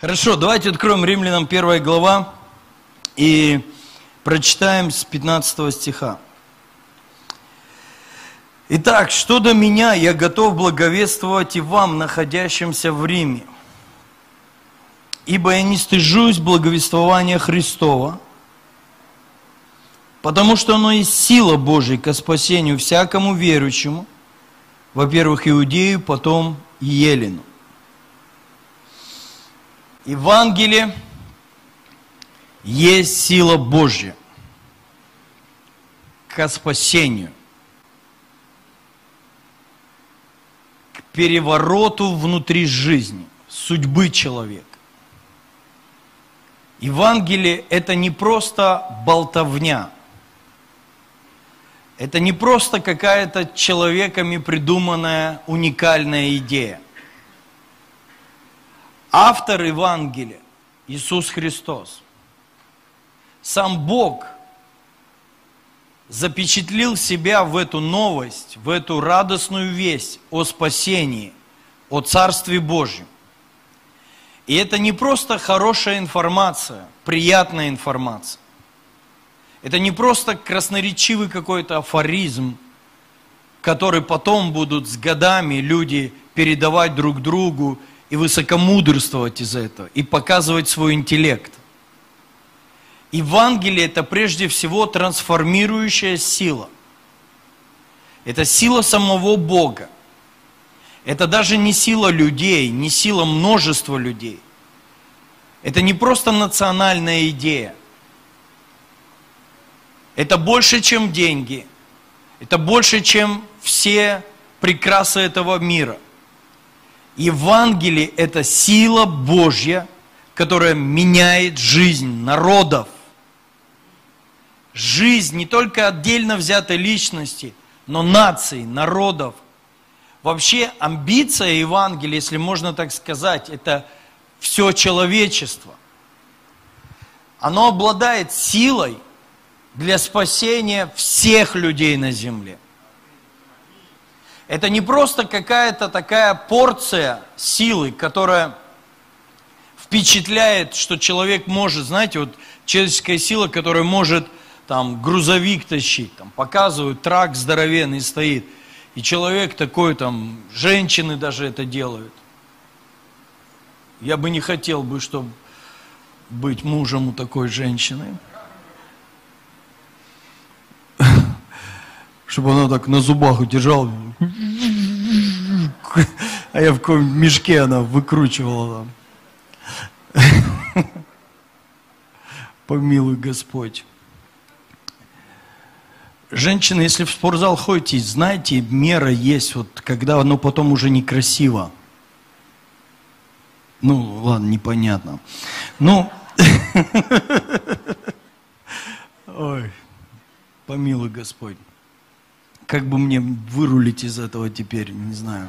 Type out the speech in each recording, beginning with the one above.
Хорошо, давайте откроем Римлянам 1 глава и прочитаем с 15 стиха. Итак, что до меня, я готов благовествовать и вам, находящимся в Риме. Ибо я не стыжусь благовествования Христова, потому что оно есть сила Божия ко спасению всякому верующему, во-первых, иудею, потом елену. Евангелие есть сила Божья к спасению, к перевороту внутри жизни, судьбы человека. Евангелие – это не просто болтовня, это не просто какая-то человеками придуманная уникальная идея – Автор Евангелия – Иисус Христос. Сам Бог запечатлил себя в эту новость, в эту радостную весть о спасении, о Царстве Божьем. И это не просто хорошая информация, приятная информация. Это не просто красноречивый какой-то афоризм, который потом будут с годами люди передавать друг другу и высокомудрствовать из этого, и показывать свой интеллект. Евангелие – это прежде всего трансформирующая сила. Это сила самого Бога. Это даже не сила людей, не сила множества людей. Это не просто национальная идея. Это больше, чем деньги. Это больше, чем все прекрасы этого мира – Евангелие – это сила Божья, которая меняет жизнь народов. Жизнь не только отдельно взятой личности, но наций, народов. Вообще амбиция Евангелия, если можно так сказать, это все человечество. Оно обладает силой для спасения всех людей на земле – это не просто какая-то такая порция силы, которая впечатляет, что человек может, знаете, вот человеческая сила, которая может там грузовик тащить, там показывают, трак здоровенный стоит, и человек такой там, женщины даже это делают. Я бы не хотел бы, чтобы быть мужем у такой женщины. Чтобы она так на зубах удержала а я в каком мешке она выкручивала там. Помилуй Господь. Женщины, если в спортзал ходите, знаете, мера есть, вот когда оно потом уже некрасиво. Ну, ладно, непонятно. Ну, ой, помилуй Господь. Как бы мне вырулить из этого теперь, не знаю.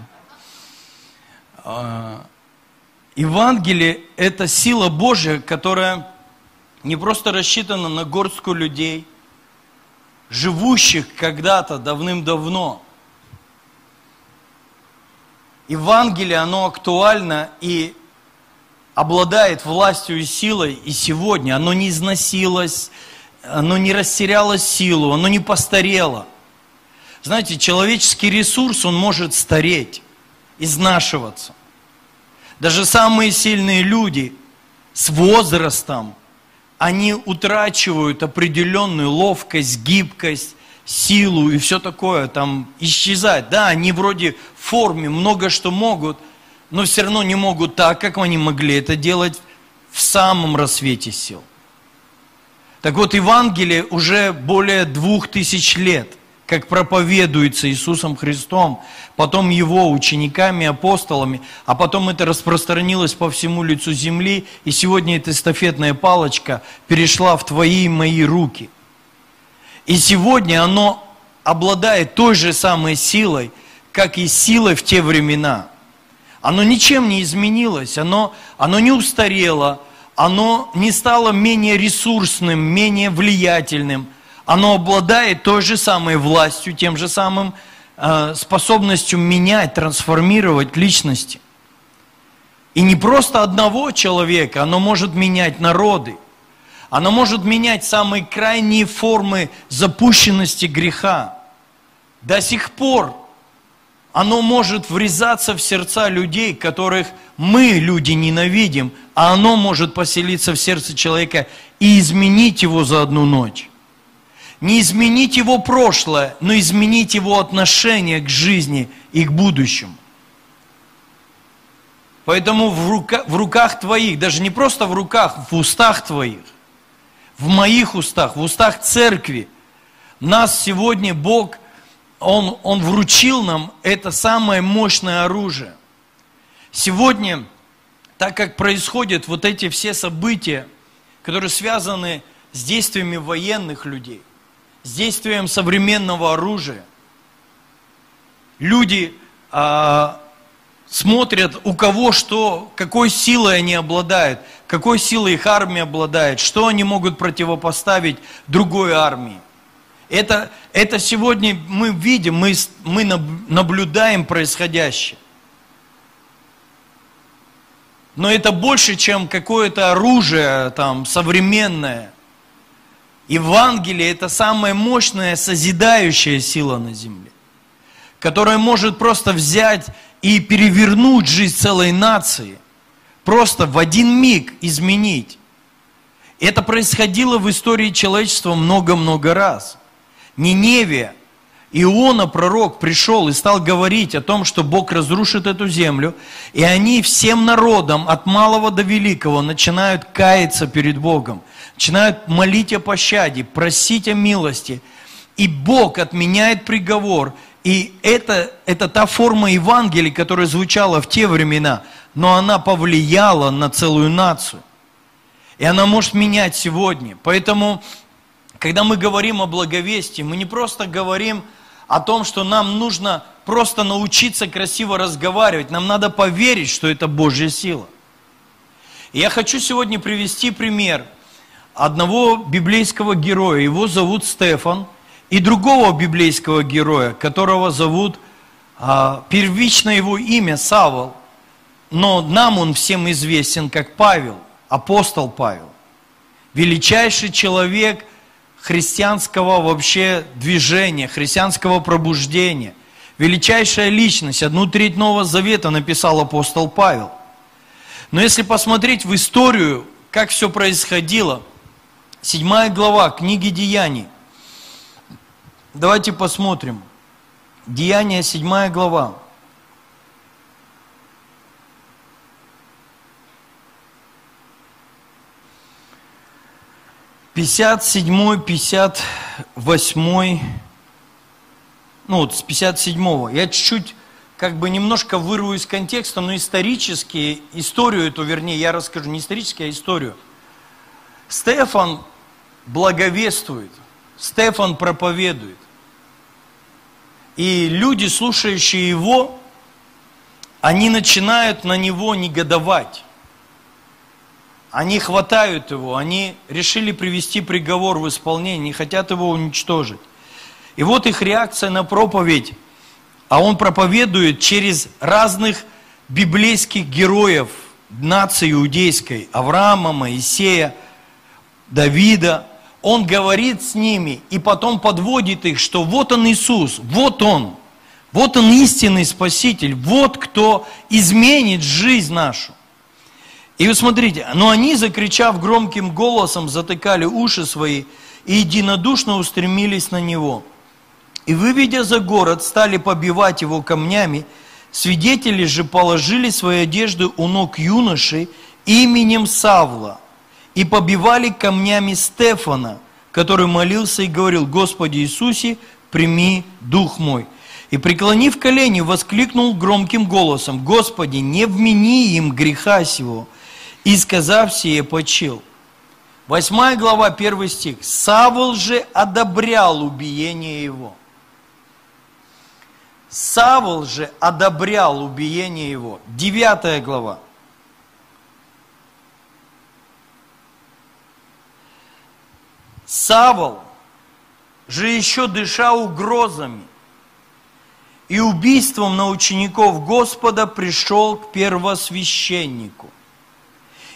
А, Евангелие – это сила Божья, которая не просто рассчитана на горстку людей, живущих когда-то давным-давно. Евангелие, оно актуально и обладает властью и силой и сегодня. Оно не износилось, оно не растеряло силу, оно не постарело. Знаете, человеческий ресурс, он может стареть, изнашиваться. Даже самые сильные люди с возрастом, они утрачивают определенную ловкость, гибкость, силу и все такое, там исчезать. Да, они вроде в форме, много что могут, но все равно не могут так, как они могли это делать в самом рассвете сил. Так вот, Евангелие уже более двух тысяч лет – как проповедуется Иисусом Христом, потом Его учениками, апостолами, а потом это распространилось по всему лицу земли, и сегодня эта эстафетная палочка перешла в твои и мои руки. И сегодня оно обладает той же самой силой, как и силой в те времена. Оно ничем не изменилось, оно, оно не устарело, оно не стало менее ресурсным, менее влиятельным – оно обладает той же самой властью, тем же самым э, способностью менять, трансформировать личности. И не просто одного человека, оно может менять народы. Оно может менять самые крайние формы запущенности греха. До сих пор оно может врезаться в сердца людей, которых мы, люди, ненавидим, а оно может поселиться в сердце человека и изменить его за одну ночь. Не изменить его прошлое, но изменить его отношение к жизни и к будущему. Поэтому в, рука, в руках твоих, даже не просто в руках, в устах твоих, в моих устах, в устах церкви, нас сегодня Бог, Он, Он вручил нам это самое мощное оружие. Сегодня, так как происходят вот эти все события, которые связаны с действиями военных людей, с действием современного оружия, люди а, смотрят, у кого что, какой силой они обладают, какой силой их армия обладает, что они могут противопоставить другой армии. Это, это сегодня мы видим, мы, мы наблюдаем происходящее. Но это больше, чем какое-то оружие там, современное. Евангелие – это самая мощная созидающая сила на земле, которая может просто взять и перевернуть жизнь целой нации, просто в один миг изменить. Это происходило в истории человечества много-много раз. Ниневия, Иона, пророк, пришел и стал говорить о том, что Бог разрушит эту землю, и они всем народом, от малого до великого, начинают каяться перед Богом, начинают молить о пощаде, просить о милости, и Бог отменяет приговор – и это, это та форма Евангелия, которая звучала в те времена, но она повлияла на целую нацию. И она может менять сегодня. Поэтому, когда мы говорим о благовестии, мы не просто говорим о том, что нам нужно просто научиться красиво разговаривать. Нам надо поверить, что это Божья сила. И я хочу сегодня привести пример одного библейского героя. Его зовут Стефан – и другого библейского героя, которого зовут, а, первично его имя Савол, но нам он всем известен как Павел, апостол Павел. Величайший человек христианского вообще движения, христианского пробуждения. Величайшая личность, одну треть Нового Завета написал апостол Павел. Но если посмотреть в историю, как все происходило, седьмая глава книги Деяний – Давайте посмотрим. Деяние 7 глава. Пятьдесят седьмой, пятьдесят восьмой, ну вот с пятьдесят седьмого. Я чуть-чуть как бы немножко вырву из контекста, но исторически, историю эту, вернее, я расскажу, не исторически, а историю. Стефан благовествует, Стефан проповедует. И люди, слушающие его, они начинают на него негодовать. Они хватают его, они решили привести приговор в исполнение, не хотят его уничтожить. И вот их реакция на проповедь, а он проповедует через разных библейских героев нации иудейской, Авраама, Моисея, Давида, он говорит с ними и потом подводит их, что вот он Иисус, вот он, вот он истинный Спаситель, вот кто изменит жизнь нашу. И вы смотрите, но они, закричав громким голосом, затыкали уши свои и единодушно устремились на него. И выведя за город, стали побивать его камнями, свидетели же положили свои одежды у ног юноши именем Савла – и побивали камнями Стефана, который молился и говорил, Господи Иисусе, прими дух мой. И преклонив колени, воскликнул громким голосом, Господи, не вмени им греха сего. И сказав сие, почил. Восьмая глава, первый стих. Савол же одобрял убиение его. Савол же одобрял убиение его. Девятая глава. Савол же еще дыша угрозами и убийством на учеников Господа пришел к первосвященнику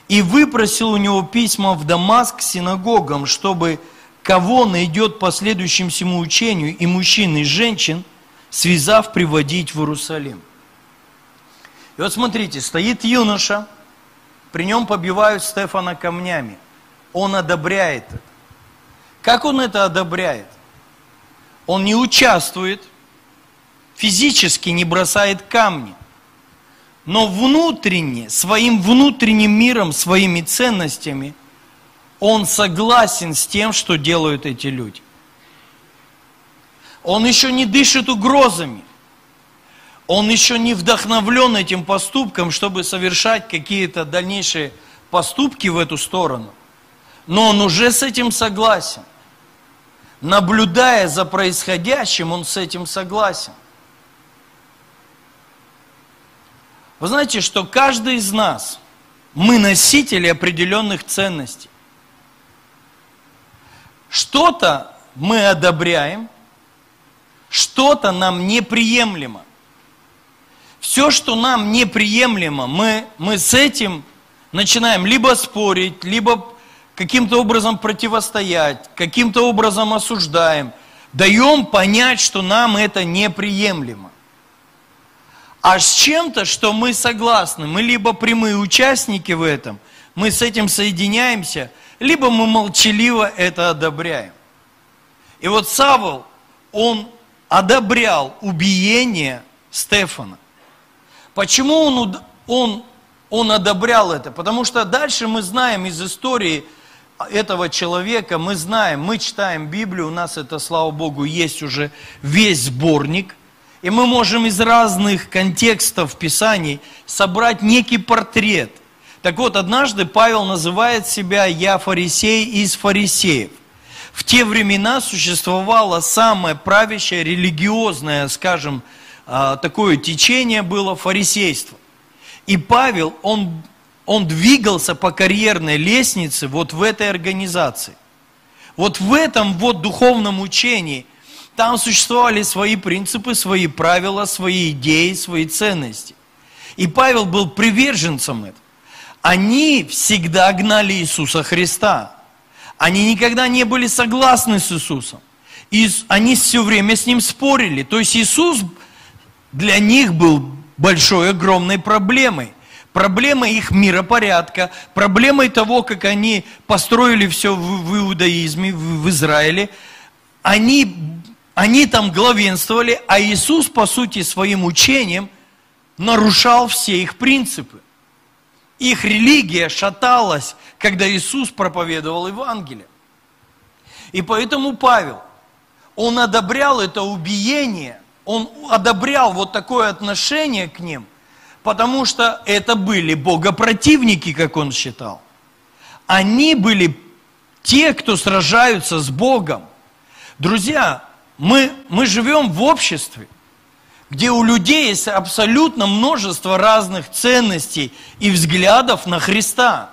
и выпросил у него письма в Дамаск синагогам, чтобы кого найдет по следующему учению и мужчин, и женщин, связав, приводить в Иерусалим. И вот смотрите, стоит юноша, при нем побивают Стефана камнями. Он одобряет это. Как он это одобряет? Он не участвует, физически не бросает камни, но внутренне, своим внутренним миром, своими ценностями, он согласен с тем, что делают эти люди. Он еще не дышит угрозами. Он еще не вдохновлен этим поступком, чтобы совершать какие-то дальнейшие поступки в эту сторону. Но он уже с этим согласен наблюдая за происходящим, он с этим согласен. Вы знаете, что каждый из нас, мы носители определенных ценностей. Что-то мы одобряем, что-то нам неприемлемо. Все, что нам неприемлемо, мы, мы с этим начинаем либо спорить, либо каким-то образом противостоять, каким-то образом осуждаем, даем понять, что нам это неприемлемо. А с чем-то, что мы согласны, мы либо прямые участники в этом, мы с этим соединяемся, либо мы молчаливо это одобряем. И вот Савол, он одобрял убиение Стефана. Почему он, он, он одобрял это? Потому что дальше мы знаем из истории, этого человека мы знаем, мы читаем Библию, у нас это, слава Богу, есть уже весь сборник, и мы можем из разных контекстов Писаний собрать некий портрет. Так вот, однажды Павел называет себя «Я фарисей из фарисеев». В те времена существовало самое правящее, религиозное, скажем, а, такое течение было фарисейство. И Павел, он он двигался по карьерной лестнице вот в этой организации. Вот в этом вот духовном учении там существовали свои принципы, свои правила, свои идеи, свои ценности. И Павел был приверженцем этого. Они всегда гнали Иисуса Христа. Они никогда не были согласны с Иисусом. И они все время с Ним спорили. То есть Иисус для них был большой, огромной проблемой проблемой их миропорядка, проблемой того, как они построили все в, в иудаизме, в, в Израиле. Они, они там главенствовали, а Иисус, по сути, своим учением нарушал все их принципы. Их религия шаталась, когда Иисус проповедовал Евангелие. И поэтому Павел, он одобрял это убиение, он одобрял вот такое отношение к ним – потому что это были богопротивники, как он считал. Они были те, кто сражаются с Богом. Друзья, мы, мы живем в обществе, где у людей есть абсолютно множество разных ценностей и взглядов на Христа.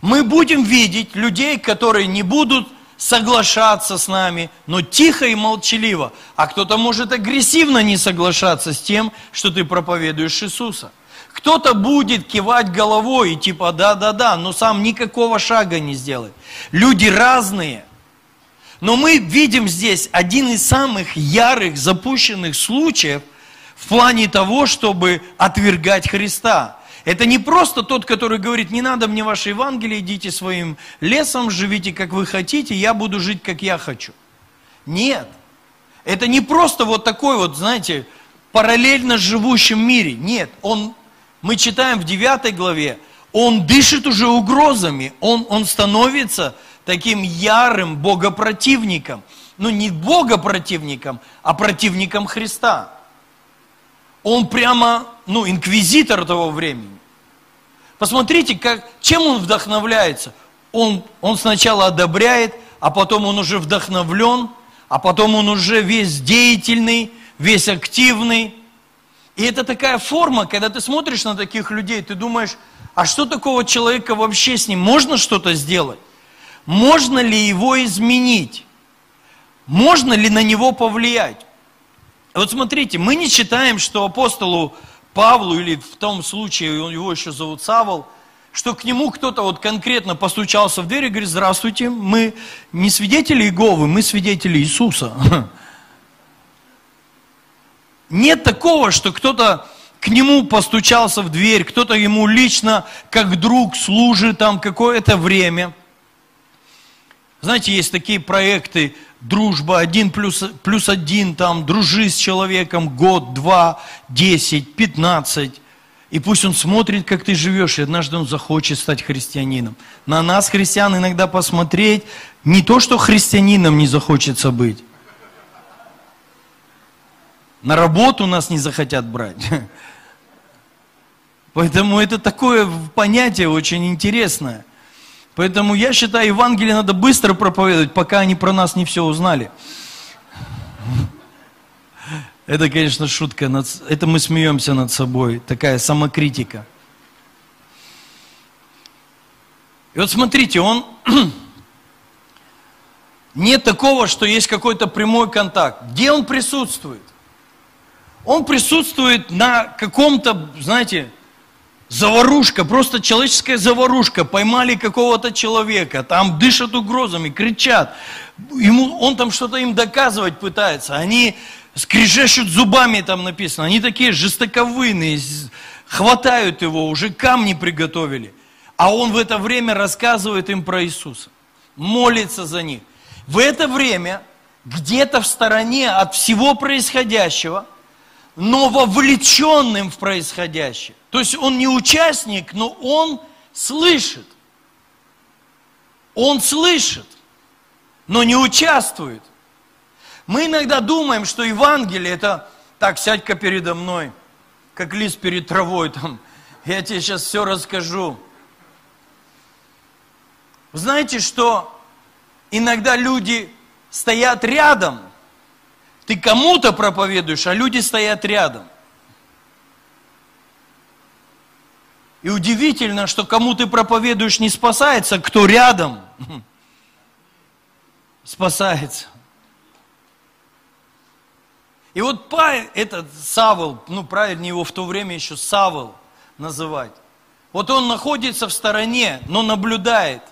Мы будем видеть людей, которые не будут соглашаться с нами, но тихо и молчаливо. А кто-то может агрессивно не соглашаться с тем, что ты проповедуешь Иисуса. Кто-то будет кивать головой и типа да-да-да, но сам никакого шага не сделает. Люди разные. Но мы видим здесь один из самых ярых запущенных случаев в плане того, чтобы отвергать Христа. Это не просто тот, который говорит, не надо мне ваше Евангелие, идите своим лесом, живите как вы хотите, я буду жить как я хочу. Нет. Это не просто вот такой вот, знаете, параллельно живущем мире. Нет, он, мы читаем в 9 главе, он дышит уже угрозами, он, он становится таким ярым богопротивником. Ну, не богопротивником, а противником Христа. Он прямо, ну, инквизитор того времени. Посмотрите, как, чем он вдохновляется. Он, он сначала одобряет, а потом он уже вдохновлен, а потом он уже весь деятельный, весь активный. И это такая форма, когда ты смотришь на таких людей, ты думаешь, а что такого человека вообще с ним? Можно что-то сделать? Можно ли его изменить? Можно ли на него повлиять? Вот смотрите, мы не читаем, что апостолу Павлу, или в том случае, его еще зовут Савол, что к нему кто-то вот конкретно постучался в дверь и говорит, здравствуйте, мы не свидетели Иеговы, мы свидетели Иисуса. Нет такого, что кто-то к нему постучался в дверь, кто-то ему лично, как друг, служит там какое-то время. Знаете, есть такие проекты, дружба, один плюс, плюс один, там, дружи с человеком год, два, десять, пятнадцать. И пусть он смотрит, как ты живешь, и однажды он захочет стать христианином. На нас, христиан, иногда посмотреть, не то, что христианином не захочется быть. На работу нас не захотят брать. Поэтому это такое понятие очень интересное. Поэтому я считаю, Евангелие надо быстро проповедовать, пока они про нас не все узнали. Это, конечно, шутка. Это мы смеемся над собой. Такая самокритика. И вот смотрите, он... Нет такого, что есть какой-то прямой контакт. Где он присутствует? Он присутствует на каком-то, знаете, Заварушка, просто человеческая заварушка. Поймали какого-то человека, там дышат угрозами, кричат. Ему, он там что-то им доказывать пытается. Они скрежещут зубами, там написано. Они такие жестоковыйные, хватают его, уже камни приготовили. А он в это время рассказывает им про Иисуса. Молится за них. В это время, где-то в стороне от всего происходящего, но вовлеченным в происходящее, то есть он не участник, но он слышит. Он слышит, но не участвует. Мы иногда думаем, что Евангелие это так, сядь-ка передо мной, как лист перед травой там. Я тебе сейчас все расскажу. знаете, что иногда люди стоят рядом, ты кому-то проповедуешь, а люди стоят рядом. И удивительно, что кому ты проповедуешь не спасается, кто рядом спасается. И вот этот Савол, ну правильнее его в то время еще Савол называть. Вот он находится в стороне, но наблюдает.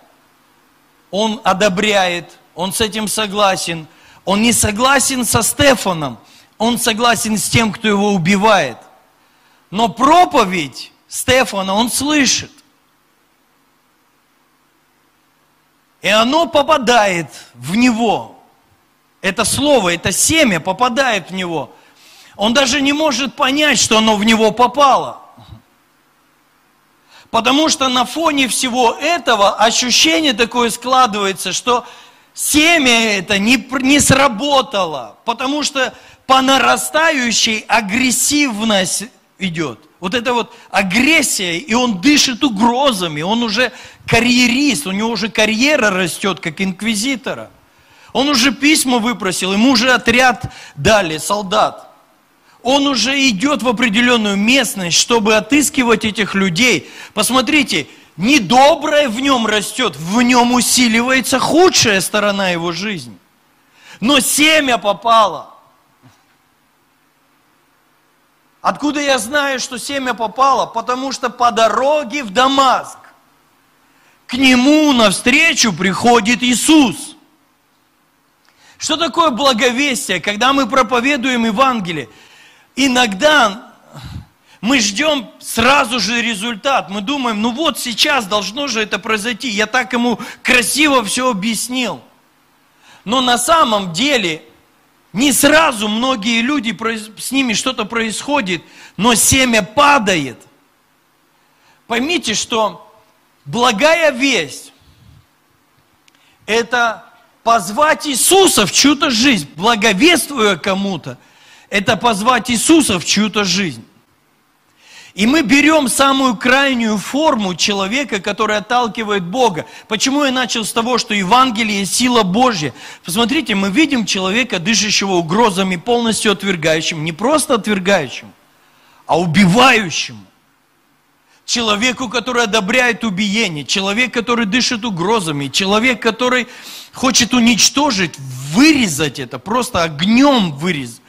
Он одобряет, он с этим согласен. Он не согласен со Стефаном, он согласен с тем, кто его убивает. Но проповедь Стефана он слышит. И оно попадает в него. Это слово, это семя попадает в него. Он даже не может понять, что оно в него попало. Потому что на фоне всего этого ощущение такое складывается, что семя это не, не сработало, потому что по нарастающей агрессивность идет – вот эта вот агрессия, и он дышит угрозами, он уже карьерист, у него уже карьера растет, как инквизитора. Он уже письма выпросил, ему уже отряд дали, солдат. Он уже идет в определенную местность, чтобы отыскивать этих людей. Посмотрите, недоброе в нем растет, в нем усиливается худшая сторона его жизни. Но семя попало – Откуда я знаю, что семя попало? Потому что по дороге в Дамаск к нему навстречу приходит Иисус. Что такое благовестие, когда мы проповедуем Евангелие? Иногда мы ждем сразу же результат. Мы думаем, ну вот сейчас должно же это произойти. Я так ему красиво все объяснил. Но на самом деле не сразу многие люди, с ними что-то происходит, но семя падает. Поймите, что благая весть – это позвать Иисуса в чью-то жизнь, благовествуя кому-то, это позвать Иисуса в чью-то жизнь. И мы берем самую крайнюю форму человека, который отталкивает Бога. Почему я начал с того, что Евангелие – сила Божья? Посмотрите, мы видим человека, дышащего угрозами, полностью отвергающим, не просто отвергающим, а убивающим. Человеку, который одобряет убиение, человек, который дышит угрозами, человек, который хочет уничтожить, вырезать это, просто огнем вырезать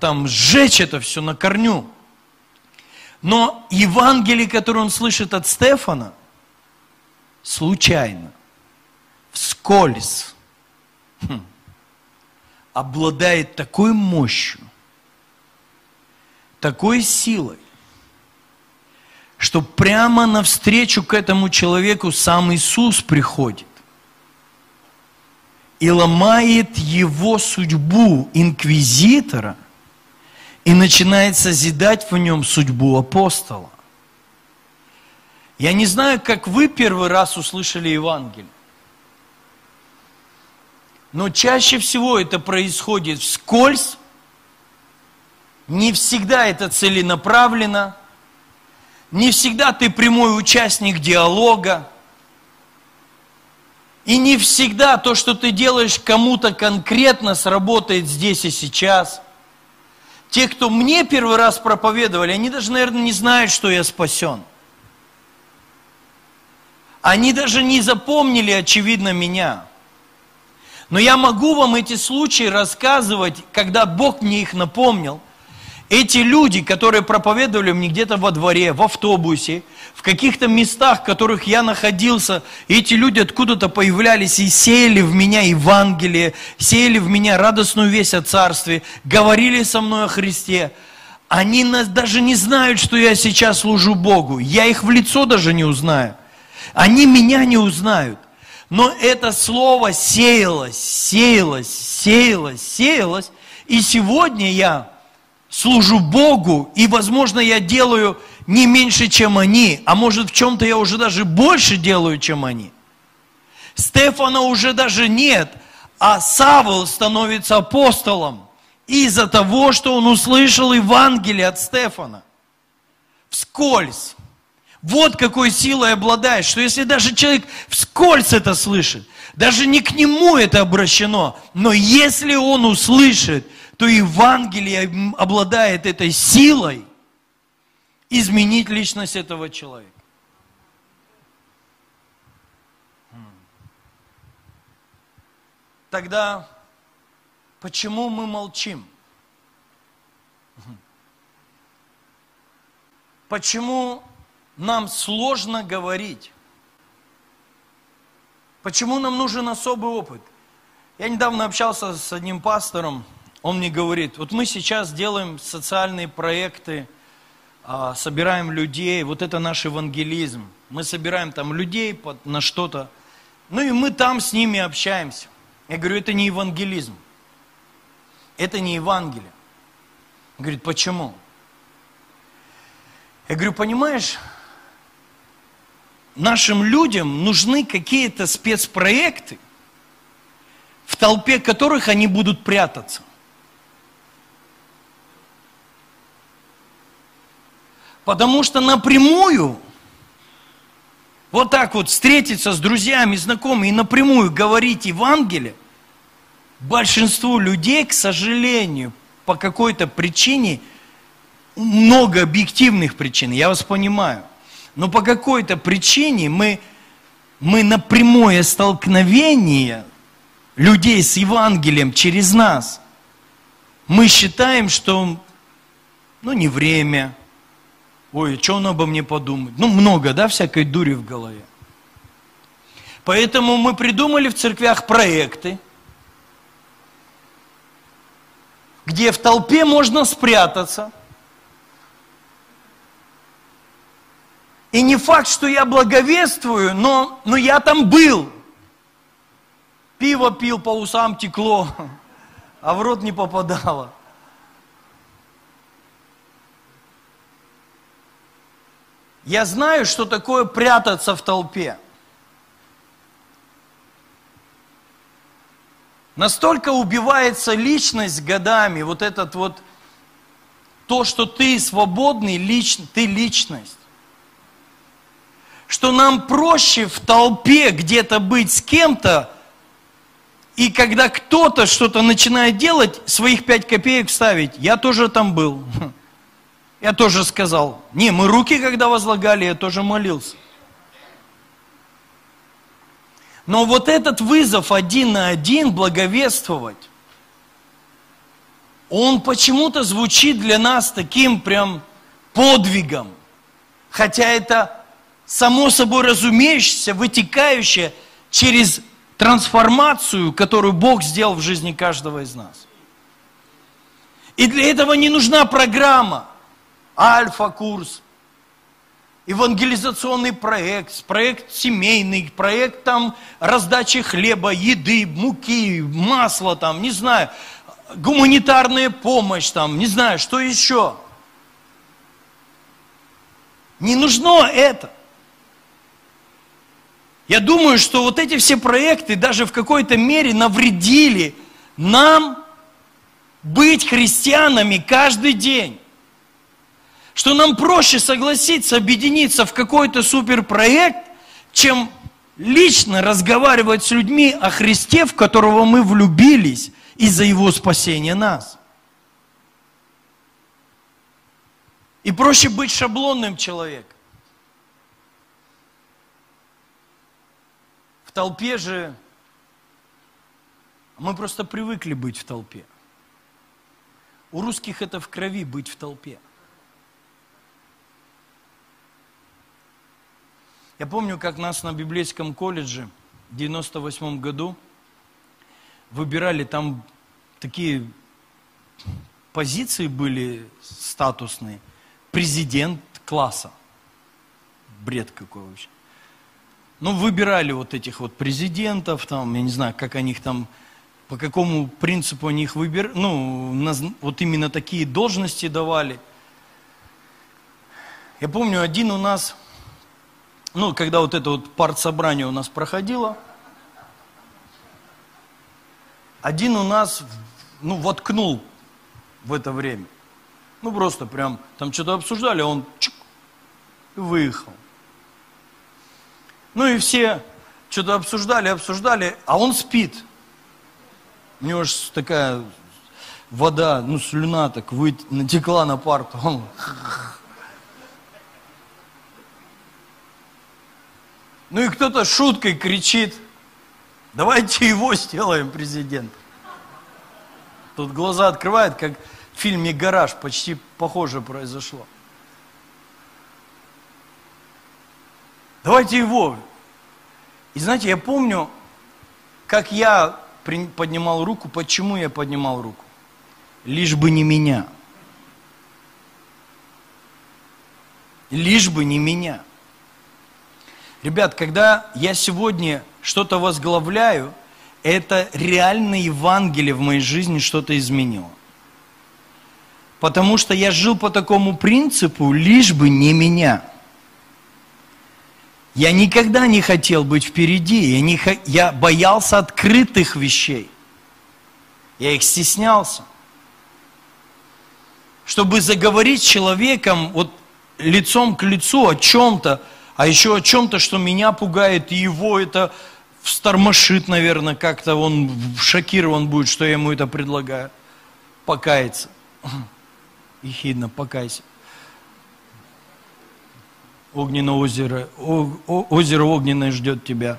там сжечь это все на корню. Но Евангелие, которое он слышит от Стефана, случайно, вскользь, хм, обладает такой мощью, такой силой, что прямо навстречу к этому человеку сам Иисус приходит и ломает его судьбу инквизитора и начинает созидать в нем судьбу апостола. Я не знаю, как вы первый раз услышали Евангелие, но чаще всего это происходит вскользь, не всегда это целенаправленно, не всегда ты прямой участник диалога, и не всегда то, что ты делаешь кому-то конкретно, сработает здесь и сейчас. Те, кто мне первый раз проповедовали, они даже, наверное, не знают, что я спасен. Они даже не запомнили, очевидно, меня. Но я могу вам эти случаи рассказывать, когда Бог мне их напомнил – эти люди, которые проповедовали мне где-то во дворе, в автобусе, в каких-то местах, в которых я находился, эти люди откуда-то появлялись и сеяли в меня Евангелие, сеяли в меня радостную весть о Царстве, говорили со мной о Христе. Они даже не знают, что я сейчас служу Богу. Я их в лицо даже не узнаю. Они меня не узнают. Но это слово сеялось, сеялось, сеялось, сеялось. И сегодня я служу Богу, и, возможно, я делаю не меньше, чем они, а может, в чем-то я уже даже больше делаю, чем они. Стефана уже даже нет, а Савл становится апостолом из-за того, что он услышал Евангелие от Стефана. Вскользь. Вот какой силой обладает, что если даже человек вскользь это слышит, даже не к нему это обращено, но если он услышит, то Евангелие обладает этой силой изменить личность этого человека. Тогда почему мы молчим? Почему нам сложно говорить? Почему нам нужен особый опыт? Я недавно общался с одним пастором, он мне говорит, вот мы сейчас делаем социальные проекты, а, собираем людей, вот это наш евангелизм. Мы собираем там людей на что-то, ну и мы там с ними общаемся. Я говорю, это не евангелизм, это не Евангелие. Он говорит, почему? Я говорю, понимаешь, нашим людям нужны какие-то спецпроекты, в толпе которых они будут прятаться. Потому что напрямую, вот так вот встретиться с друзьями, знакомыми и напрямую говорить Евангелие, большинству людей, к сожалению, по какой-то причине, много объективных причин, я вас понимаю, но по какой-то причине мы, мы на прямое столкновение людей с Евангелием через нас, мы считаем, что ну, не время, Ой, что он обо мне подумает? Ну, много, да, всякой дури в голове. Поэтому мы придумали в церквях проекты, где в толпе можно спрятаться. И не факт, что я благовествую, но, но я там был. Пиво пил, по усам текло, а в рот не попадало. Я знаю, что такое прятаться в толпе. Настолько убивается личность годами, вот этот вот, то, что ты свободный, лич, ты личность. Что нам проще в толпе где-то быть с кем-то, и когда кто-то что-то начинает делать, своих пять копеек вставить. Я тоже там был. Я тоже сказал, не, мы руки когда возлагали, я тоже молился. Но вот этот вызов один на один благовествовать, он почему-то звучит для нас таким прям подвигом. Хотя это само собой разумеющееся, вытекающее через трансформацию, которую Бог сделал в жизни каждого из нас. И для этого не нужна программа, альфа-курс, евангелизационный проект, проект семейный, проект там раздачи хлеба, еды, муки, масла там, не знаю, гуманитарная помощь там, не знаю, что еще. Не нужно это. Я думаю, что вот эти все проекты даже в какой-то мере навредили нам быть христианами каждый день. Что нам проще согласиться, объединиться в какой-то суперпроект, чем лично разговаривать с людьми о Христе, в которого мы влюбились из-за Его спасения нас. И проще быть шаблонным человеком. толпе же мы просто привыкли быть в толпе. У русских это в крови быть в толпе. Я помню, как нас на библейском колледже в 98 году выбирали, там такие позиции были статусные. Президент класса. Бред какой вообще ну, выбирали вот этих вот президентов, там, я не знаю, как они их там, по какому принципу они их выбирали, ну, вот именно такие должности давали. Я помню, один у нас, ну, когда вот это вот партсобрание у нас проходило, один у нас, ну, воткнул в это время. Ну, просто прям, там что-то обсуждали, а он чик, выехал. Ну и все что-то обсуждали, обсуждали, а он спит. У него же такая вода, ну слюна так вы, натекла на парту. Он... Ну и кто-то шуткой кричит, давайте его сделаем президент. Тут глаза открывает, как в фильме «Гараж», почти похоже произошло. Давайте его. И знаете, я помню, как я поднимал руку, почему я поднимал руку. Лишь бы не меня. Лишь бы не меня. Ребят, когда я сегодня что-то возглавляю, это реально Евангелие в моей жизни что-то изменило. Потому что я жил по такому принципу, лишь бы не меня – я никогда не хотел быть впереди, я, не, я боялся открытых вещей. Я их стеснялся. Чтобы заговорить с человеком вот лицом к лицу о чем-то, а еще о чем-то, что меня пугает, и его это встормошит, наверное, как-то он шокирован будет, что я ему это предлагаю. Покаяться. Ехидно, покайся огненное озеро, о, о, озеро огненное ждет тебя.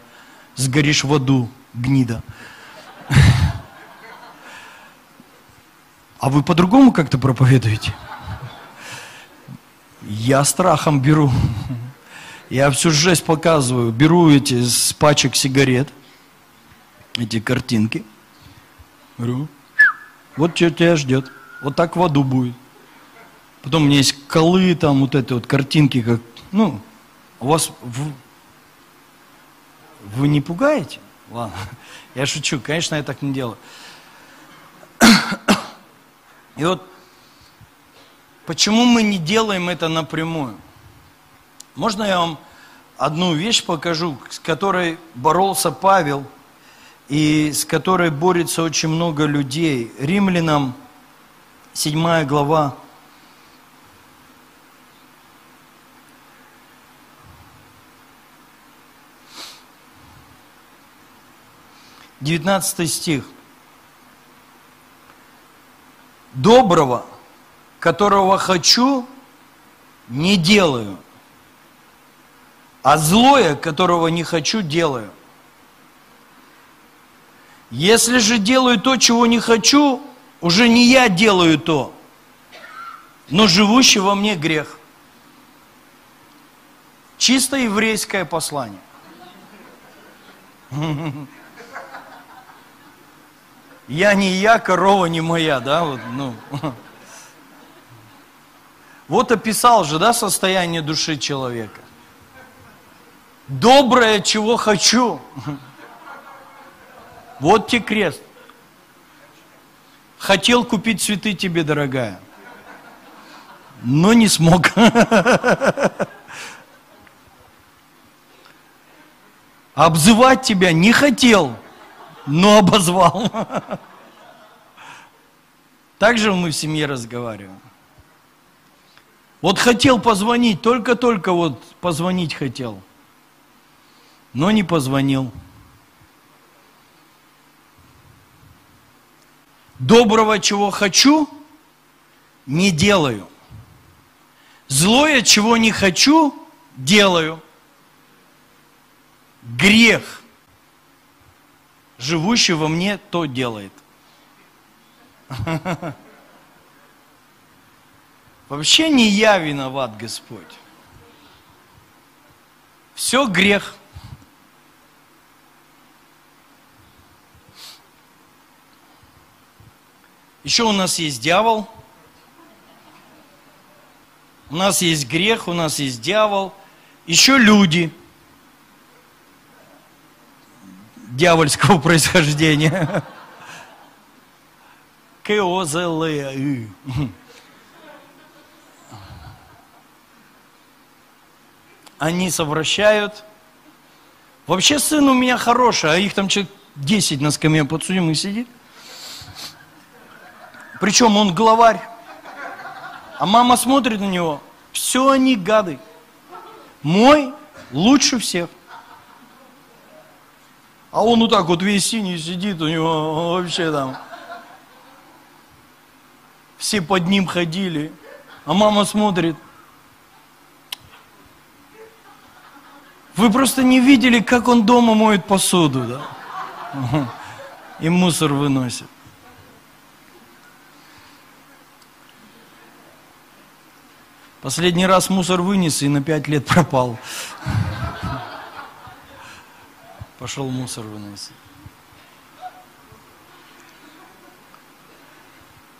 Сгоришь в аду, гнида. А вы по-другому как-то проповедуете? Я страхом беру. Я всю жесть показываю. Беру эти с пачек сигарет, эти картинки. Говорю, вот что тебя ждет. Вот так в аду будет. Потом у меня есть колы, там вот эти вот картинки, как ну, у вас, вы, вы не пугаете? Ладно, я шучу, конечно, я так не делаю. И вот, почему мы не делаем это напрямую? Можно я вам одну вещь покажу, с которой боролся Павел, и с которой борется очень много людей. Римлянам, 7 глава, 19 стих. Доброго, которого хочу, не делаю, а злое, которого не хочу, делаю. Если же делаю то, чего не хочу, Уже не я делаю то, но живущий во мне грех. Чисто еврейское послание. Я не я, корова не моя, да, вот, ну. Вот описал же, да, состояние души человека. Доброе, чего хочу. Вот тебе крест. Хотел купить цветы тебе, дорогая, но не смог. Обзывать тебя не хотел, но обозвал. Так же мы в семье разговариваем. Вот хотел позвонить, только-только вот позвонить хотел, но не позвонил. Доброго, чего хочу, не делаю. Злое, чего не хочу, делаю. Грех, живущий во мне, то делает. Вообще не я виноват, Господь. Все грех. Еще у нас есть дьявол. У нас есть грех, у нас есть дьявол. Еще люди дьявольского происхождения. Козлы. Они совращают. Вообще сын у меня хороший, а их там человек 10 на скамье подсудимых сидит. Причем он главарь. А мама смотрит на него. Все они гады. Мой лучше всех. А он вот так вот весь синий сидит, у него вообще там. Все под ним ходили. А мама смотрит. Вы просто не видели, как он дома моет посуду, да? И мусор выносит. Последний раз мусор вынес и на пять лет пропал. Пошел мусор выносить.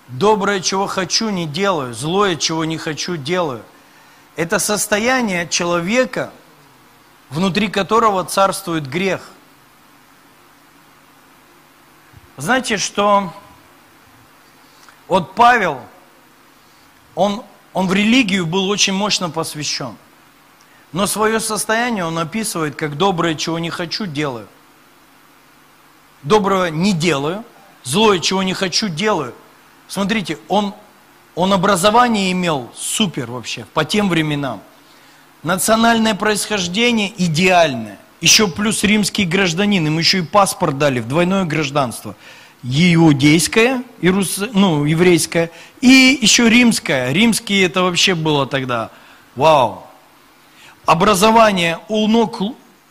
Доброе, чего хочу, не делаю. Злое, чего не хочу, делаю. Это состояние человека, внутри которого царствует грех. Знаете, что вот Павел, он он в религию был очень мощно посвящен. Но свое состояние он описывает, как доброе, чего не хочу, делаю. Доброго не делаю, злое, чего не хочу, делаю. Смотрите, он, он образование имел супер вообще, по тем временам. Национальное происхождение идеальное. Еще плюс римский гражданин, ему еще и паспорт дали в двойное гражданство иудейская, ну, еврейская, и еще римская. Римские это вообще было тогда, вау. Образование у ног,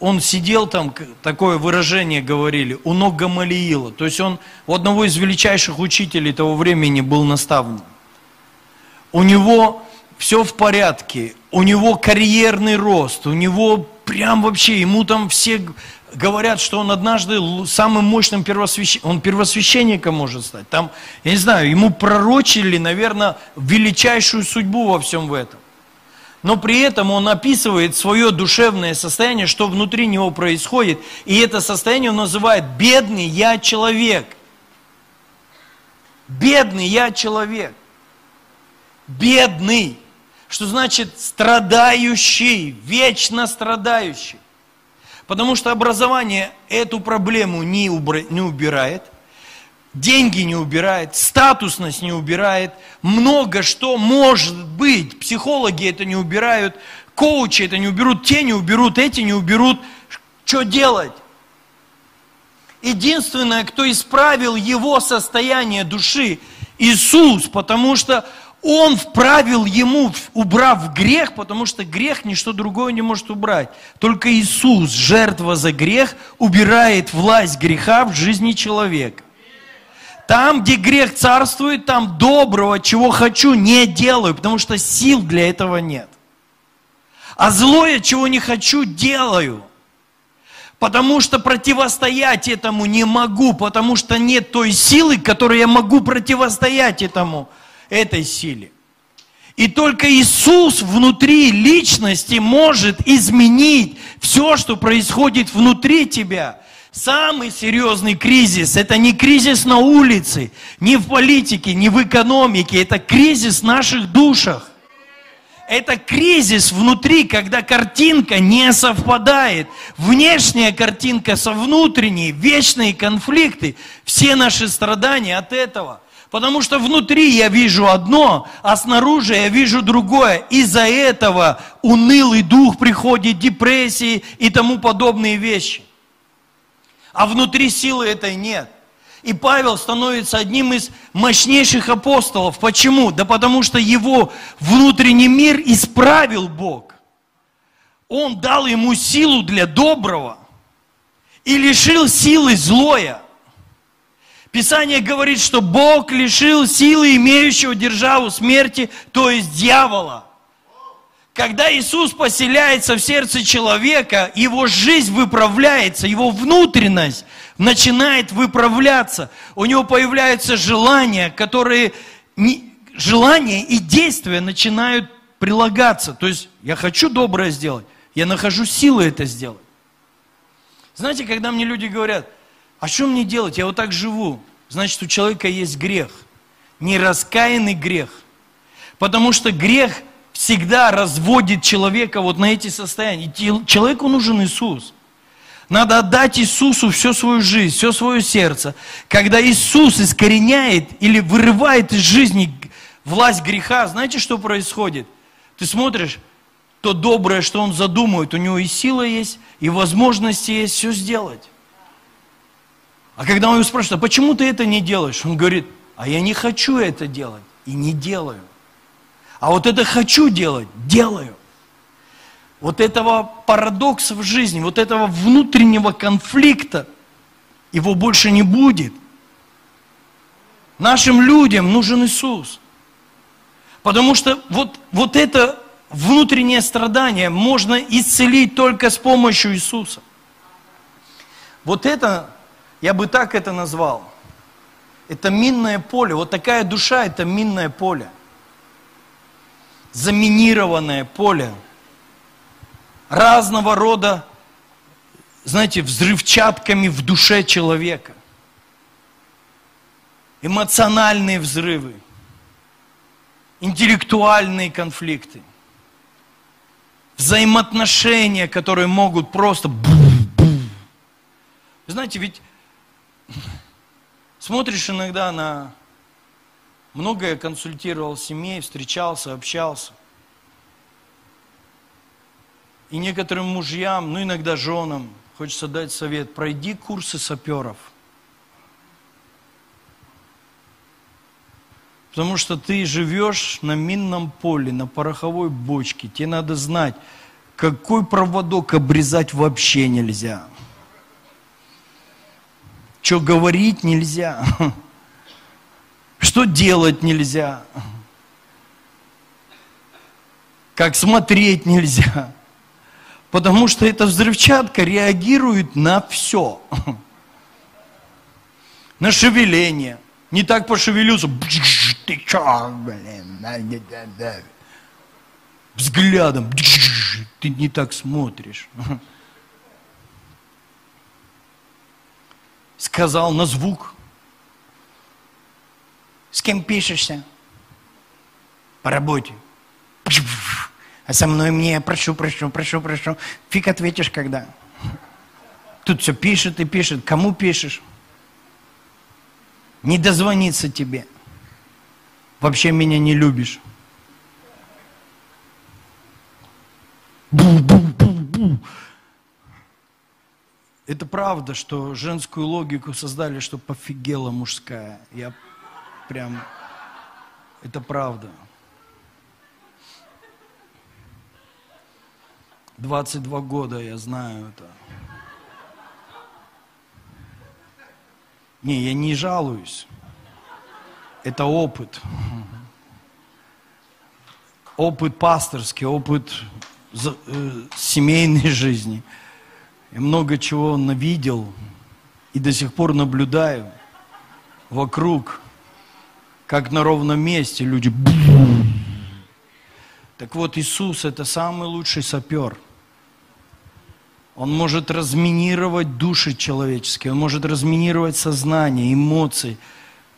он сидел там, такое выражение говорили, у ног Гамалиила. То есть он у одного из величайших учителей того времени был наставник. У него все в порядке, у него карьерный рост, у него прям вообще, ему там все говорят, что он однажды самым мощным первосвященником, он первосвященником может стать. Там, я не знаю, ему пророчили, наверное, величайшую судьбу во всем в этом. Но при этом он описывает свое душевное состояние, что внутри него происходит. И это состояние он называет «бедный я человек». Бедный я человек. Бедный. Что значит страдающий, вечно страдающий. Потому что образование эту проблему не, убра... не убирает, деньги не убирает, статусность не убирает, много что может быть. Психологи это не убирают, коучи это не уберут, те не уберут, эти не уберут. Что делать? Единственное, кто исправил его состояние души, Иисус, потому что он вправил ему, убрав грех, потому что грех ничто другое не может убрать. Только Иисус, жертва за грех, убирает власть греха в жизни человека. Там, где грех царствует, там доброго, чего хочу, не делаю, потому что сил для этого нет. А злое, чего не хочу, делаю. Потому что противостоять этому не могу, потому что нет той силы, которой я могу противостоять этому, этой силе. И только Иисус внутри личности может изменить все, что происходит внутри тебя. Самый серьезный кризис – это не кризис на улице, не в политике, не в экономике, это кризис в наших душах. Это кризис внутри, когда картинка не совпадает. Внешняя картинка со внутренней, вечные конфликты. Все наши страдания от этого. Потому что внутри я вижу одно, а снаружи я вижу другое. Из-за этого унылый дух приходит, депрессии и тому подобные вещи. А внутри силы этой нет. И Павел становится одним из мощнейших апостолов. Почему? Да потому что его внутренний мир исправил Бог. Он дал ему силу для доброго и лишил силы злое. Писание говорит, что Бог лишил силы имеющего державу смерти, то есть дьявола. Когда Иисус поселяется в сердце человека, его жизнь выправляется, его внутренность начинает выправляться. У него появляются желания, которые, желания и действия начинают прилагаться. То есть я хочу доброе сделать, я нахожу силы это сделать. Знаете, когда мне люди говорят, а что мне делать, я вот так живу, значит у человека есть грех, нераскаянный грех. Потому что грех – всегда разводит человека вот на эти состояния. Человеку нужен Иисус. Надо отдать Иисусу всю свою жизнь, все свое сердце. Когда Иисус искореняет или вырывает из жизни власть греха, знаете, что происходит? Ты смотришь, то доброе, что он задумает, у него и сила есть, и возможности есть все сделать. А когда он его спрашивает, а почему ты это не делаешь? Он говорит, а я не хочу это делать и не делаю. А вот это хочу делать, делаю. Вот этого парадокса в жизни, вот этого внутреннего конфликта, его больше не будет. Нашим людям нужен Иисус. Потому что вот, вот это внутреннее страдание можно исцелить только с помощью Иисуса. Вот это, я бы так это назвал. Это минное поле. Вот такая душа – это минное поле заминированное поле разного рода, знаете, взрывчатками в душе человека. Эмоциональные взрывы, интеллектуальные конфликты, взаимоотношения, которые могут просто... Знаете, ведь смотришь иногда на Многое консультировал семей, встречался, общался. И некоторым мужьям, ну иногда женам, хочется дать совет, пройди курсы саперов. Потому что ты живешь на минном поле, на пороховой бочке. Тебе надо знать, какой проводок обрезать вообще нельзя. Что говорить нельзя. что делать нельзя, как смотреть нельзя. Потому что эта взрывчатка реагирует на все. На шевеление. Не так пошевелился. Ты чё, блин? Взглядом. Ты не так смотришь. Сказал на звук. С кем пишешься? По работе. А со мной мне прошу, прошу, прошу, прошу. Фиг ответишь когда. Тут все пишет и пишет. Кому пишешь? Не дозвониться тебе. Вообще меня не любишь. Бу-бу-бу-бу. Это правда, что женскую логику создали, чтобы пофигела мужская. Я прям, это правда. 22 года я знаю это. Не, я не жалуюсь. это опыт. Опыт пасторский, опыт э, семейной жизни. Я много чего навидел и до сих пор наблюдаю вокруг, как на ровном месте люди. Так вот, Иисус – это самый лучший сапер. Он может разминировать души человеческие, он может разминировать сознание, эмоции –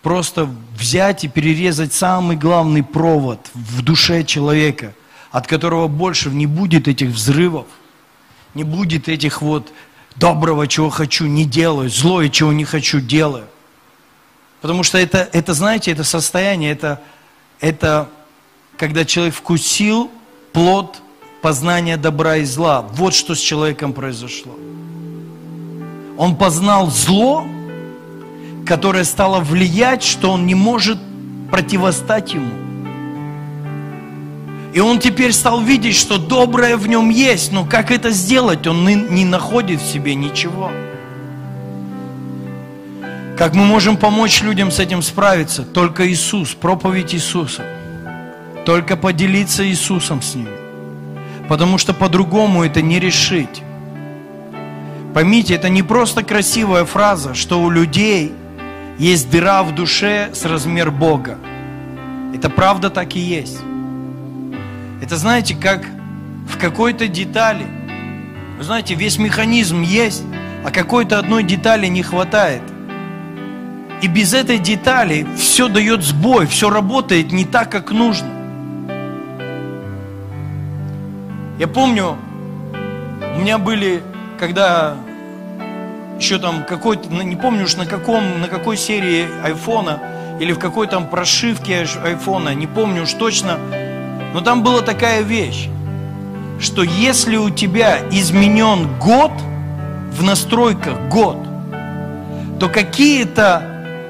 просто взять и перерезать самый главный провод в душе человека, от которого больше не будет этих взрывов, не будет этих вот доброго, чего хочу, не делаю, злое, чего не хочу, делаю. Потому что это, это знаете, это состояние, это, это когда человек вкусил плод познания добра и зла. Вот что с человеком произошло. Он познал зло, которое стало влиять, что он не может противостать ему. И он теперь стал видеть, что доброе в нем есть, но как это сделать, он не находит в себе ничего. Как мы можем помочь людям с этим справиться? Только Иисус, проповедь Иисуса. Только поделиться Иисусом с ним. Потому что по-другому это не решить. Поймите, это не просто красивая фраза, что у людей – есть дыра в душе с размер Бога. Это правда так и есть. Это знаете, как в какой-то детали. Вы знаете, весь механизм есть, а какой-то одной детали не хватает. И без этой детали все дает сбой, все работает не так, как нужно. Я помню, у меня были, когда еще там какой-то, ну, не помню уж на каком, на какой серии айфона, или в какой там прошивке айфона, не помню уж точно, но там была такая вещь, что если у тебя изменен год в настройках год, то какие-то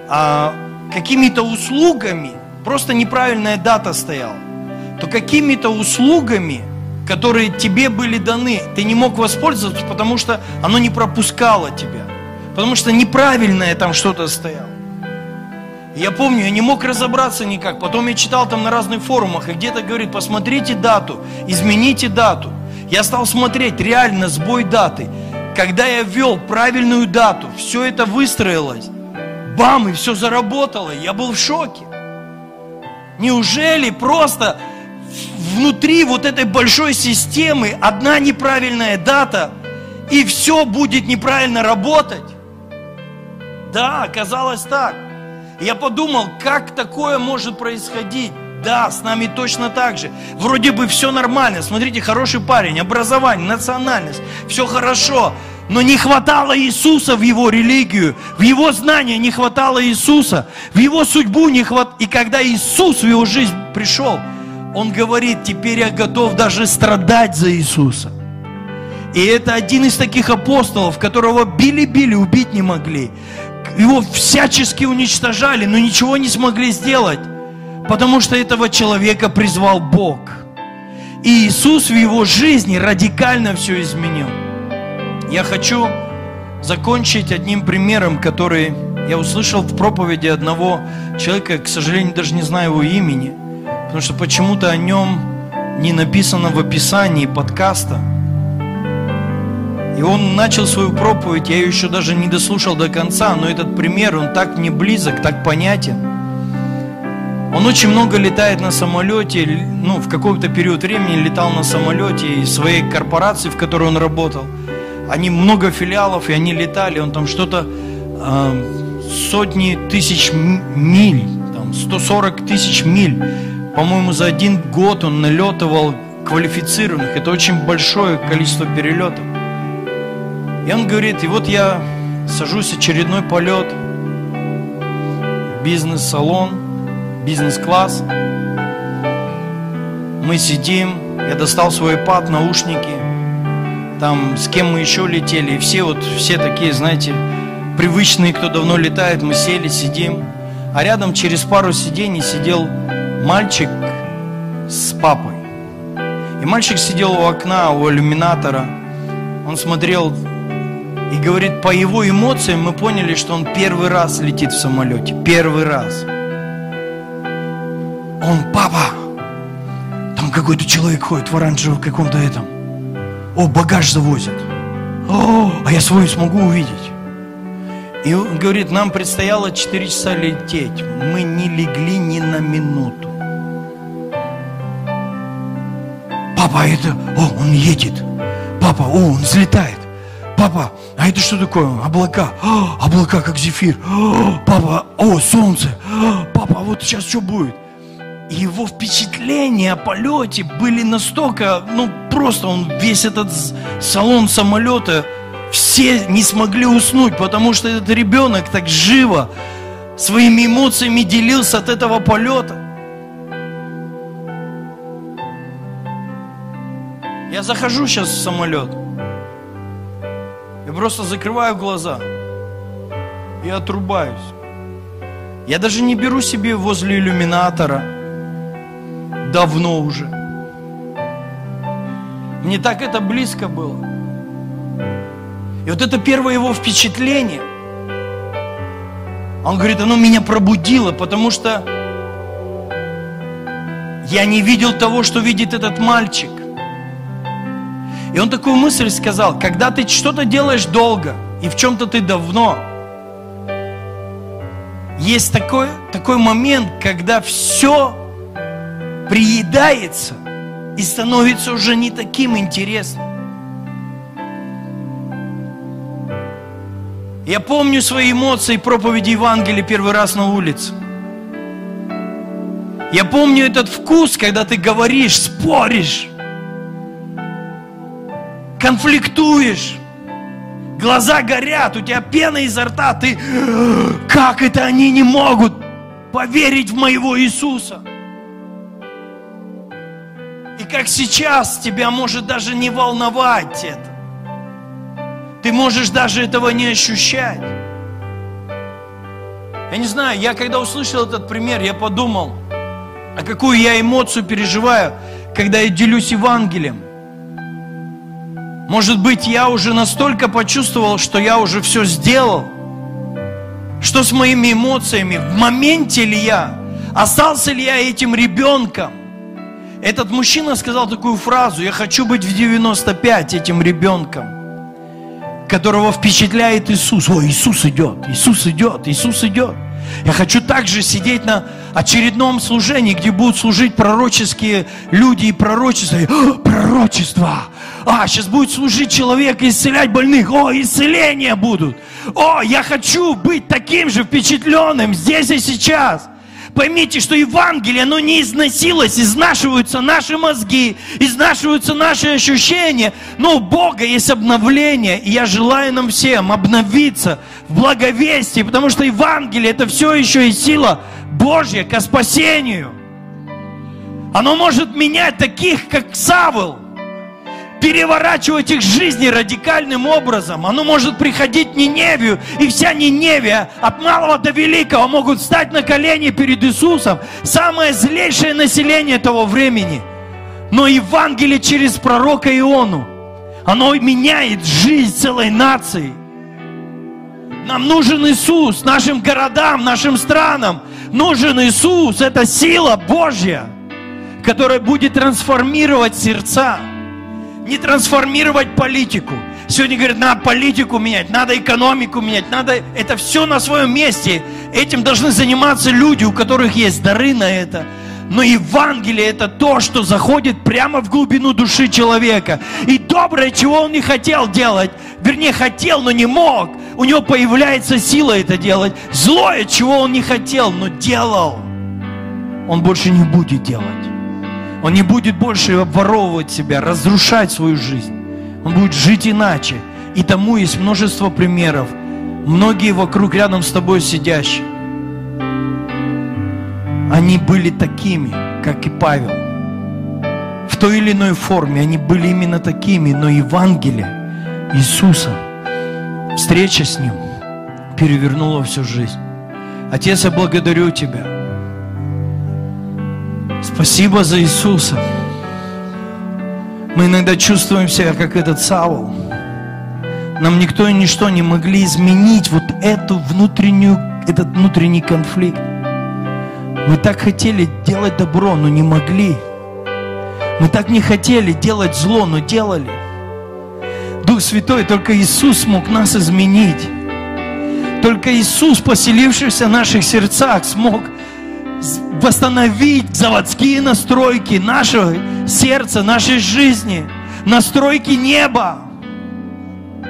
а, какими-то услугами просто неправильная дата стояла, то какими-то услугами которые тебе были даны, ты не мог воспользоваться, потому что оно не пропускало тебя. Потому что неправильное там что-то стояло. Я помню, я не мог разобраться никак. Потом я читал там на разных форумах, и где-то говорит, посмотрите дату, измените дату. Я стал смотреть реально сбой даты. Когда я ввел правильную дату, все это выстроилось. Бам, и все заработало. Я был в шоке. Неужели просто внутри вот этой большой системы одна неправильная дата, и все будет неправильно работать. Да, оказалось так. Я подумал, как такое может происходить? Да, с нами точно так же. Вроде бы все нормально. Смотрите, хороший парень, образование, национальность, все хорошо. Но не хватало Иисуса в его религию, в его знания не хватало Иисуса, в его судьбу не хватало. И когда Иисус в его жизнь пришел, он говорит, теперь я готов даже страдать за Иисуса. И это один из таких апостолов, которого били-били, убить не могли. Его всячески уничтожали, но ничего не смогли сделать, потому что этого человека призвал Бог. И Иисус в его жизни радикально все изменил. Я хочу закончить одним примером, который я услышал в проповеди одного человека, к сожалению, даже не знаю его имени – потому что почему-то о нем не написано в описании подкаста. И он начал свою проповедь, я ее еще даже не дослушал до конца, но этот пример, он так мне близок, так понятен. Он очень много летает на самолете, ну, в какой-то период времени летал на самолете из своей корпорации, в которой он работал. Они много филиалов, и они летали, он там что-то э, сотни тысяч миль, там 140 тысяч миль по-моему, за один год он налетывал квалифицированных. Это очень большое количество перелетов. И он говорит, и вот я сажусь очередной полет, бизнес-салон, бизнес-класс. Мы сидим, я достал свой iPad, наушники, там с кем мы еще летели, и все вот, все такие, знаете, привычные, кто давно летает, мы сели, сидим. А рядом через пару сидений сидел мальчик с папой. И мальчик сидел у окна, у иллюминатора. Он смотрел и говорит, по его эмоциям мы поняли, что он первый раз летит в самолете. Первый раз. Он, папа, там какой-то человек ходит в оранжевом каком-то этом. О, багаж завозят. О, а я свою смогу увидеть. И он говорит, нам предстояло 4 часа лететь. Мы не легли ни на минуту. Папа, это... О, он едет. Папа, о, он взлетает. Папа, а это что такое? Облака. О, облака, как зефир. О, папа, о, солнце. О, папа, а вот сейчас что будет? И его впечатления о полете были настолько, ну просто он весь этот салон самолета, все не смогли уснуть, потому что этот ребенок так живо своими эмоциями делился от этого полета. Я захожу сейчас в самолет. Я просто закрываю глаза и отрубаюсь. Я даже не беру себе возле иллюминатора. Давно уже. Мне так это близко было. И вот это первое его впечатление. Он говорит, оно меня пробудило, потому что я не видел того, что видит этот мальчик. И он такую мысль сказал, когда ты что-то делаешь долго, и в чем-то ты давно, есть такой, такой момент, когда все приедается и становится уже не таким интересным. Я помню свои эмоции проповеди Евангелия первый раз на улице. Я помню этот вкус, когда ты говоришь, споришь конфликтуешь, глаза горят, у тебя пена изо рта, ты, как это они не могут поверить в моего Иисуса? И как сейчас тебя может даже не волновать это. Ты можешь даже этого не ощущать. Я не знаю, я когда услышал этот пример, я подумал, а какую я эмоцию переживаю, когда я делюсь Евангелием. Может быть, я уже настолько почувствовал, что я уже все сделал. Что с моими эмоциями? В моменте ли я? Остался ли я этим ребенком? Этот мужчина сказал такую фразу, я хочу быть в 95 этим ребенком, которого впечатляет Иисус. О, Иисус идет, Иисус идет, Иисус идет. Я хочу также сидеть на очередном служении, где будут служить пророческие люди и пророчества. Пророчество! А, сейчас будет служить человек и исцелять больных. О, исцеления будут. О, я хочу быть таким же впечатленным здесь и сейчас. Поймите, что Евангелие, оно не износилось, изнашиваются наши мозги, изнашиваются наши ощущения. Но у Бога есть обновление, и я желаю нам всем обновиться в благовестии, потому что Евангелие это все еще и сила Божья к спасению. Оно может менять таких, как Савл, переворачивать их жизни радикальным образом. Оно может приходить Ниневию, и вся Ниневия от малого до великого могут встать на колени перед Иисусом. Самое злейшее население того времени. Но Евангелие через пророка Иону, оно меняет жизнь целой нации. Нам нужен Иисус, нашим городам, нашим странам. Нужен Иисус, это сила Божья, которая будет трансформировать сердца не трансформировать политику. Сегодня говорят, надо политику менять, надо экономику менять, надо... Это все на своем месте. Этим должны заниматься люди, у которых есть дары на это. Но Евангелие это то, что заходит прямо в глубину души человека. И доброе, чего он не хотел делать, вернее хотел, но не мог, у него появляется сила это делать. Злое, чего он не хотел, но делал, он больше не будет делать. Он не будет больше обворовывать себя, разрушать свою жизнь. Он будет жить иначе. И тому есть множество примеров. Многие вокруг рядом с тобой сидящие. Они были такими, как и Павел. В той или иной форме они были именно такими, но Евангелие Иисуса, встреча с Ним перевернула всю жизнь. Отец, я благодарю Тебя – Спасибо за Иисуса. Мы иногда чувствуем себя, как этот Савол. Нам никто и ничто не могли изменить вот эту внутреннюю, этот внутренний конфликт. Мы так хотели делать добро, но не могли. Мы так не хотели делать зло, но делали. Дух Святой, только Иисус смог нас изменить. Только Иисус, поселившийся в наших сердцах, смог восстановить заводские настройки нашего сердца, нашей жизни, настройки неба.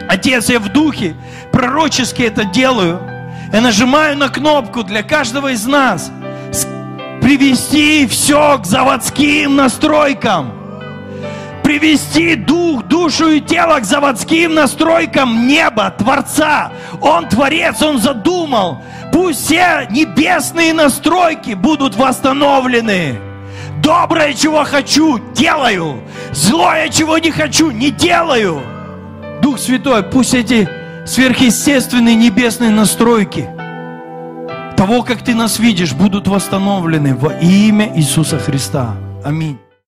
Отец, я в духе пророчески это делаю. Я нажимаю на кнопку для каждого из нас привести все к заводским настройкам. Привести дух, душу и тело к заводским настройкам неба, Творца. Он Творец, Он задумал. Пусть все небесные настройки будут восстановлены. Доброе, чего хочу, делаю. Злое, чего не хочу, не делаю. Дух Святой, пусть эти сверхъестественные небесные настройки того, как ты нас видишь, будут восстановлены во имя Иисуса Христа. Аминь.